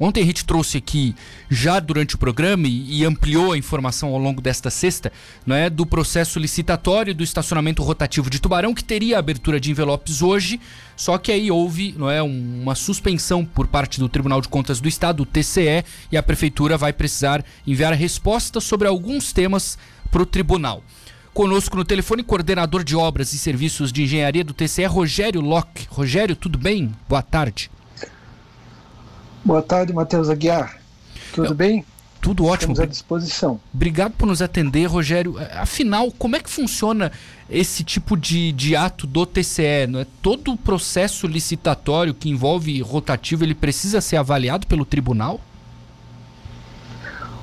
Ontem a gente trouxe aqui, já durante o programa, e, e ampliou a informação ao longo desta sexta, não é, do processo licitatório do estacionamento rotativo de Tubarão, que teria abertura de envelopes hoje, só que aí houve não é, uma suspensão por parte do Tribunal de Contas do Estado, o TCE, e a Prefeitura vai precisar enviar respostas sobre alguns temas para o tribunal. Conosco no telefone, coordenador de obras e serviços de engenharia do TCE, Rogério Locke. Rogério, tudo bem? Boa tarde. Boa tarde, Matheus Aguiar. Tudo Eu, bem? Tudo ótimo. Estamos à disposição. Obrigado por nos atender, Rogério. Afinal, como é que funciona esse tipo de, de ato do TCE? Não é? Todo o processo licitatório que envolve rotativo, ele precisa ser avaliado pelo tribunal?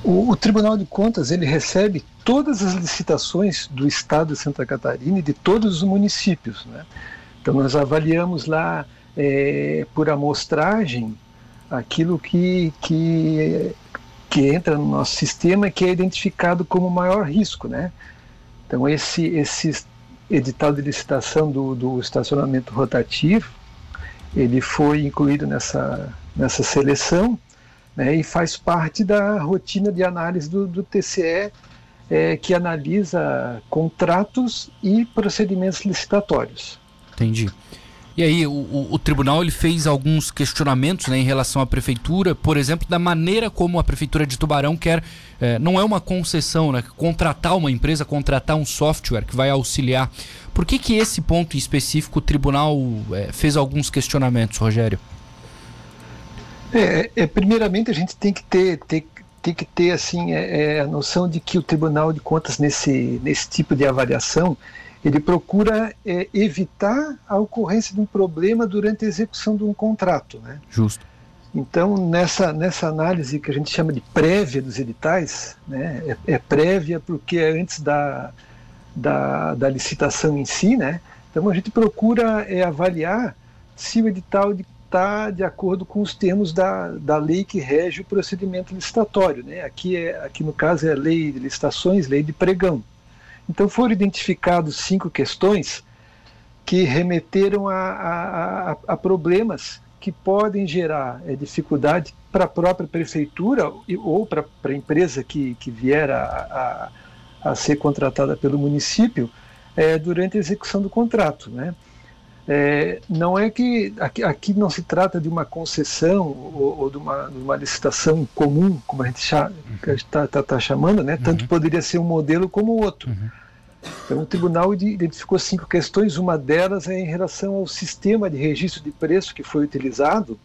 O, o, Tribunal de Contas ele recebe todas as licitações do Estado de Santa Catarina e de todos os municípios. Né? Então nós avaliamos lá é, por amostragem aquilo que, que, que entra no nosso sistema que é identificado como maior risco. Né? Então esse, esse edital de licitação do, do estacionamento rotativo ele foi incluído nessa, nessa seleção né, e faz parte da rotina de análise do, do TCE, é, que analisa contratos e procedimentos licitatórios. Entendi. E aí, o, o, o, tribunal ele fez alguns questionamentos né, em relação à prefeitura, por exemplo, da maneira como a prefeitura de Tubarão quer. É, não é uma concessão, né? Contratar uma empresa, contratar um software que vai auxiliar. Por que, que esse ponto em específico o tribunal é, fez alguns questionamentos, Rogério? É, é, primeiramente a gente tem que ter, ter tem que ter assim é, é, a noção de que o Tribunal de Contas nesse nesse tipo de avaliação ele procura é, evitar a ocorrência de um problema durante a execução de um contrato, né? Justo. Então nessa nessa análise que a gente chama de prévia dos editais, né? É, é prévia porque é antes da, da da licitação em si, né? Então a gente procura é, avaliar se o edital de está de acordo com os termos da, da lei que rege o procedimento licitatório. Né? Aqui, é, aqui, no caso, é a lei de licitações, lei de pregão. Então, foram identificados cinco questões que remeteram a, a, a, a problemas que podem gerar é, dificuldade para a própria prefeitura ou para a empresa que, que vier a, a, a, ser contratada pelo município é, durante a execução do contrato. Né? É, não é que aqui, aqui, não se trata de uma concessão ou, ou de, uma, de, uma, licitação comum, como a gente está tá, tá chamando, né? tanto uhum. poderia ser um modelo como o outro. Uhum. Então, o tribunal identificou cinco questões, uma delas é em relação ao sistema de registro de preço que foi utilizado,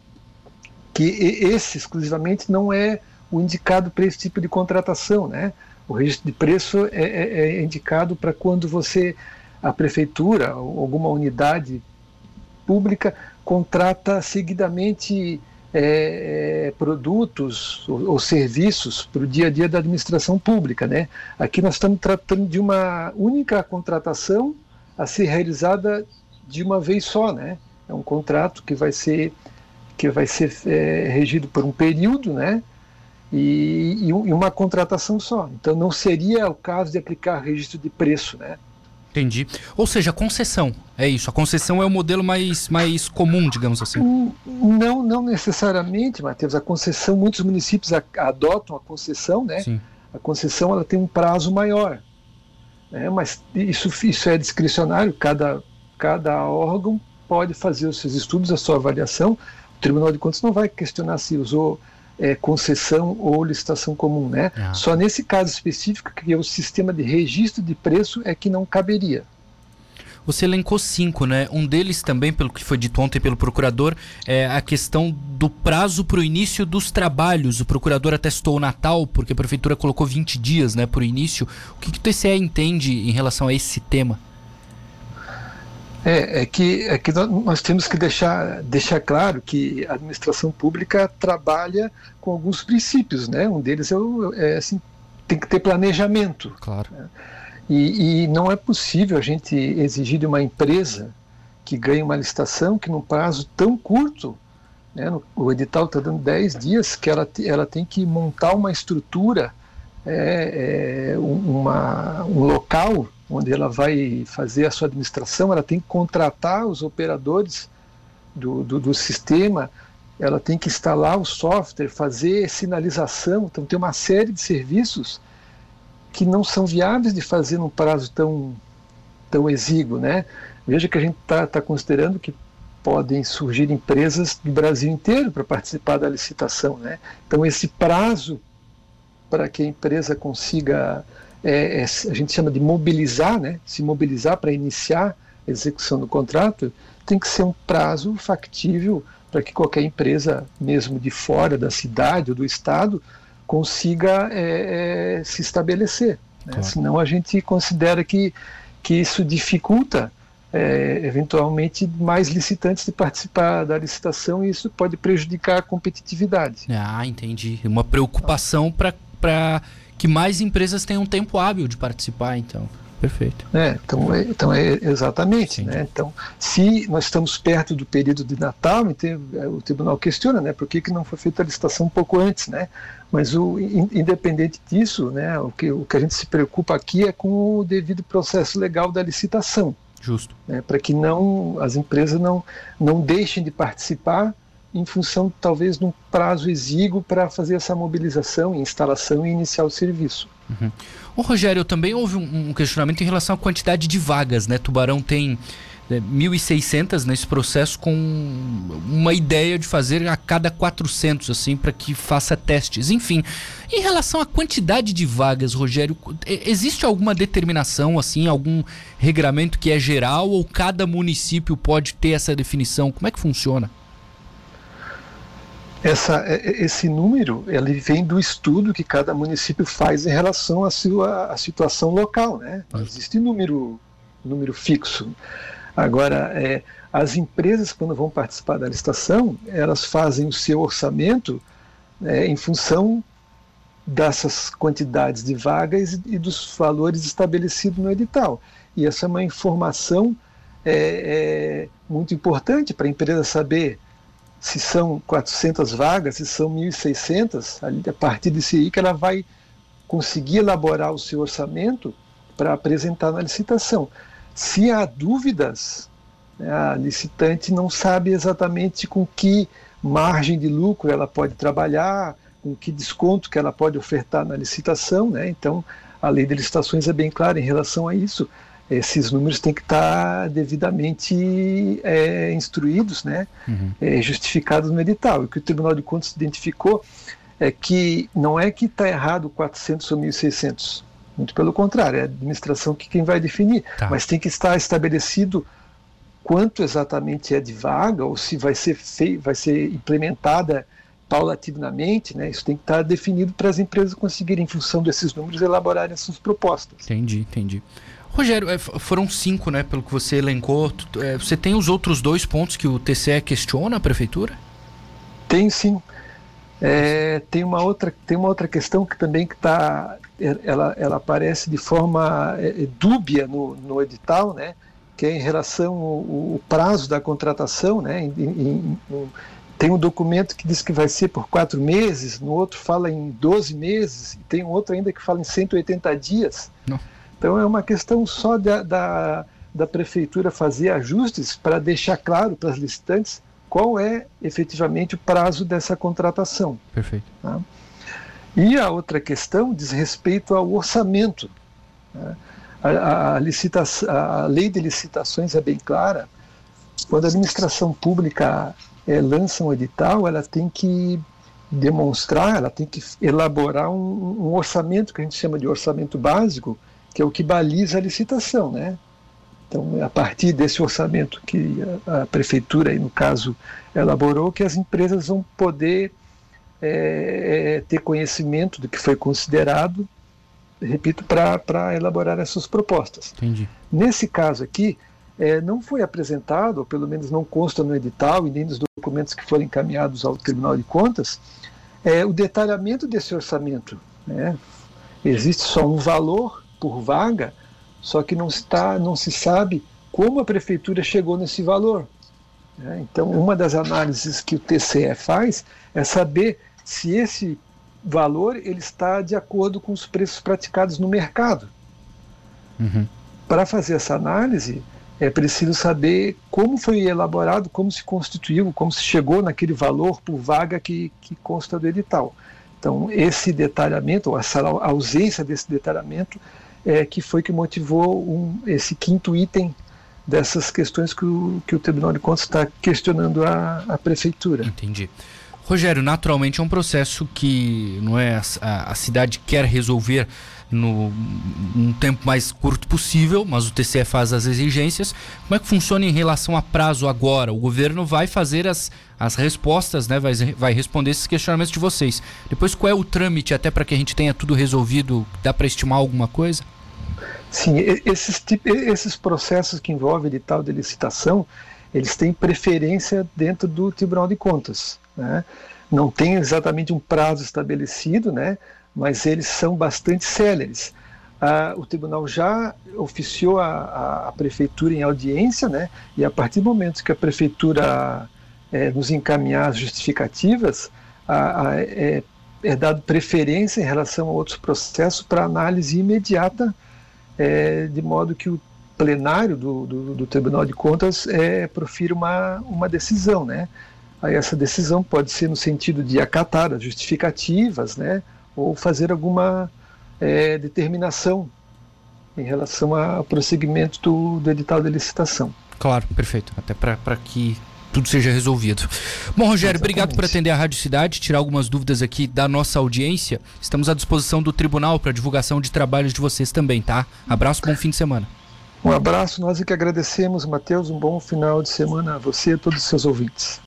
que esse exclusivamente não é o indicado para esse tipo de contratação. Né? O registro de preço é, é, é indicado para quando você, a prefeitura, ou alguma unidade pública contrata seguidamente é, é, produtos ou, ou serviços para o dia a dia da administração pública. Né? Aqui nós estamos tratando de uma única contratação a ser realizada de uma vez só. Né? É um contrato que vai ser, que vai ser é, regido por um período né? E, e, uma contratação só. Então não seria o caso de aplicar registro de preço. Né? Entendi. Ou seja, concessão. É isso. A concessão é o modelo mais, mais comum, digamos assim. Hum, não, não necessariamente, Matheus. A concessão, muitos municípios adotam a concessão, né? Sim. A concessão ela tem um prazo maior. Né? Mas isso, isso é discricionário. Cada, cada órgão pode fazer os seus estudos, a sua avaliação. O Tribunal de Contas não vai questionar se usou é, concessão ou licitação comum, né? Ah. Só nesse caso específico que é o sistema de registro de preço é que não caberia. Você elencou cinco, né? Um deles também, pelo que foi dito ontem pelo procurador, é a questão do prazo para o início dos trabalhos. O procurador atestou o Natal, porque a prefeitura colocou 20 dias né, para o início. O que, que o TCE entende em relação a esse tema? É, é que, é que nós temos que deixar, deixar claro que a administração pública trabalha com alguns princípios, né? Um deles é, o, é assim, tem que ter planejamento. Claro. Né? E, e não é possível a gente exigir de uma empresa que ganhe uma licitação que num prazo tão curto, né, no, o edital está dando 10 dias, que ela, ela tem que montar uma estrutura, é, é, uma, um local onde ela vai fazer a sua administração, ela tem que contratar os operadores do, do, do sistema, ela tem que instalar o software, fazer sinalização, então tem uma série de serviços que não são viáveis de fazer num prazo tão, tão exíguo, né? Veja que a gente está tá considerando que podem surgir empresas do Brasil inteiro para participar da licitação, né? Então esse prazo para que a empresa consiga, é, é, a gente chama de mobilizar, né? Se mobilizar para iniciar a execução do contrato, tem que ser um prazo factível para que qualquer empresa, mesmo de fora da cidade ou do estado, consiga é, é, se estabelecer. Né? Claro. Senão a gente considera que, que isso dificulta é, eventualmente mais licitantes de participar da licitação e isso pode prejudicar a competitividade. Ah, entendi. Uma preocupação para que mais empresas tenham tempo hábil de participar, então. Perfeito. É, então, é, então é exatamente. Né? Então, se nós estamos perto do período de Natal, o tribunal questiona, né, por que, que não foi feita a licitação um pouco antes, né? Mas o, independente disso, né, o que, o que a gente se preocupa aqui é com o devido processo legal da licitação. Justo. Né, para que não as empresas não, não deixem de participar em função talvez de um prazo exíguo para fazer essa mobilização, instalação e iniciar o serviço. Uhum. O Rogério, também houve um, um, questionamento em relação à quantidade de vagas, né? Tubarão tem né, 1.600 nesse processo com uma ideia de fazer a cada 400, assim, para que faça testes. Enfim, em relação à quantidade de vagas, Rogério, existe alguma determinação, assim, algum regramento que é geral ou cada município pode ter essa definição? Como é que funciona? Essa, é, é, esse número ele vem do estudo que cada município faz em relação à sua à situação local, né? Não existe número número fixo. Agora, é, as empresas quando vão participar da licitação, elas fazem o seu orçamento é, em função dessas quantidades de vagas e dos valores estabelecidos no edital. E essa é uma informação é, é muito importante para a empresa saber se são 400 vagas, se são 1.600, a partir disso aí que ela vai conseguir elaborar o seu orçamento para apresentar na licitação. Se há dúvidas, né, a licitante não sabe exatamente com que margem de lucro ela pode trabalhar, com que desconto que ela pode ofertar na licitação, né? Então, a lei de licitações é bem clara em relação a isso esses números têm que estar devidamente é, instruídos, né, uhum. é, justificados no edital. O que o Tribunal de Contas identificou é que não é que está errado 400 ou 1.600, muito pelo contrário, é a administração que quem vai definir, tá. mas tem que estar estabelecido quanto exatamente é de vaga ou se vai ser vai ser implementada paulatinamente, né? Isso tem que estar definido para as empresas conseguirem, em função desses números, elaborarem as suas propostas. Entendi, entendi. Rogério, é, foram cinco, né? Pelo que você elencou. É, você tem os outros dois pontos que o TCE questiona a prefeitura? Tem sim. É, tem uma outra tem uma outra questão que também que está ela, ela aparece de forma é, dúbia no, no edital, né? Que é em relação ao, ao prazo da contratação, né? Em, em, em, tem um documento que diz que vai ser por quatro meses, no outro fala em 12 meses, e tem um outro ainda que fala em 180 dias. Não. Então é uma questão só da, da, da prefeitura fazer ajustes para deixar claro para as licitantes qual é efetivamente o prazo dessa contratação. Perfeito. Tá? E a outra questão diz respeito ao orçamento. Né? A, a, licitação, a lei de licitações é bem clara. Quando a administração pública é, lança um edital, ela tem que demonstrar, ela tem que elaborar um, um orçamento que a gente chama de orçamento básico, que é o que baliza a licitação, né? Então, a partir desse orçamento que a, a prefeitura, aí, no caso, elaborou, que as empresas vão poder é, é, ter conhecimento do que foi considerado, repito, para elaborar essas propostas. Entendi. Nesse caso aqui, é, não foi apresentado, ou pelo menos não consta no edital e nem nos documentos que foram encaminhados ao Tribunal de Contas, é, o detalhamento desse orçamento. Né? Existe só um valor por vaga, só que não, está, não se sabe como a prefeitura chegou nesse valor. Né? Então, uma das análises que o TCE faz é saber se esse valor ele está de acordo com os preços praticados no mercado. Uhum. Para fazer essa análise, é preciso saber como foi elaborado, como se constituiu, como se chegou naquele valor por vaga que, que consta do edital. Então, esse detalhamento, ou essa ausência desse detalhamento, é que foi que motivou um, esse quinto item dessas questões que o, que o Tribunal de Contas está questionando a, a Prefeitura. Entendi. Rogério, naturalmente é um processo que não é a, a cidade quer resolver no um tempo mais curto possível, mas o TCE faz as exigências. Como é que funciona em relação a prazo agora? O governo vai fazer as, as respostas, né? vai, vai responder esses questionamentos de vocês. Depois, qual é o trâmite até para que a gente tenha tudo resolvido? Dá para estimar alguma coisa? Sim, esses, esses processos que envolvem edital de licitação, eles têm preferência dentro do Tribunal de Contas. Né? Não tem exatamente um prazo estabelecido, né? mas eles são bastante céleres. Ah, o tribunal já oficiou a, a, a, prefeitura em audiência, né? e a partir do momento que a prefeitura é, nos encaminhar as justificativas, a, a, é, é dado preferência em relação a outros processos para análise imediata, é, de modo que o plenário do, do, do Tribunal de Contas é, profira uma, uma decisão. Né? Aí essa decisão pode ser no sentido de acatar as justificativas, né? ou fazer alguma é, determinação em relação ao prosseguimento do, do edital de licitação. Claro, perfeito. Até para que tudo seja resolvido. Bom, Rogério, Exatamente. obrigado por atender a Rádio Cidade, tirar algumas dúvidas aqui da nossa audiência. Estamos à disposição do tribunal para divulgação de trabalhos de vocês também, tá? Abraço, bom fim de semana. Um abraço, nós é que agradecemos, Matheus. Um bom final de semana a você e a todos os seus ouvintes.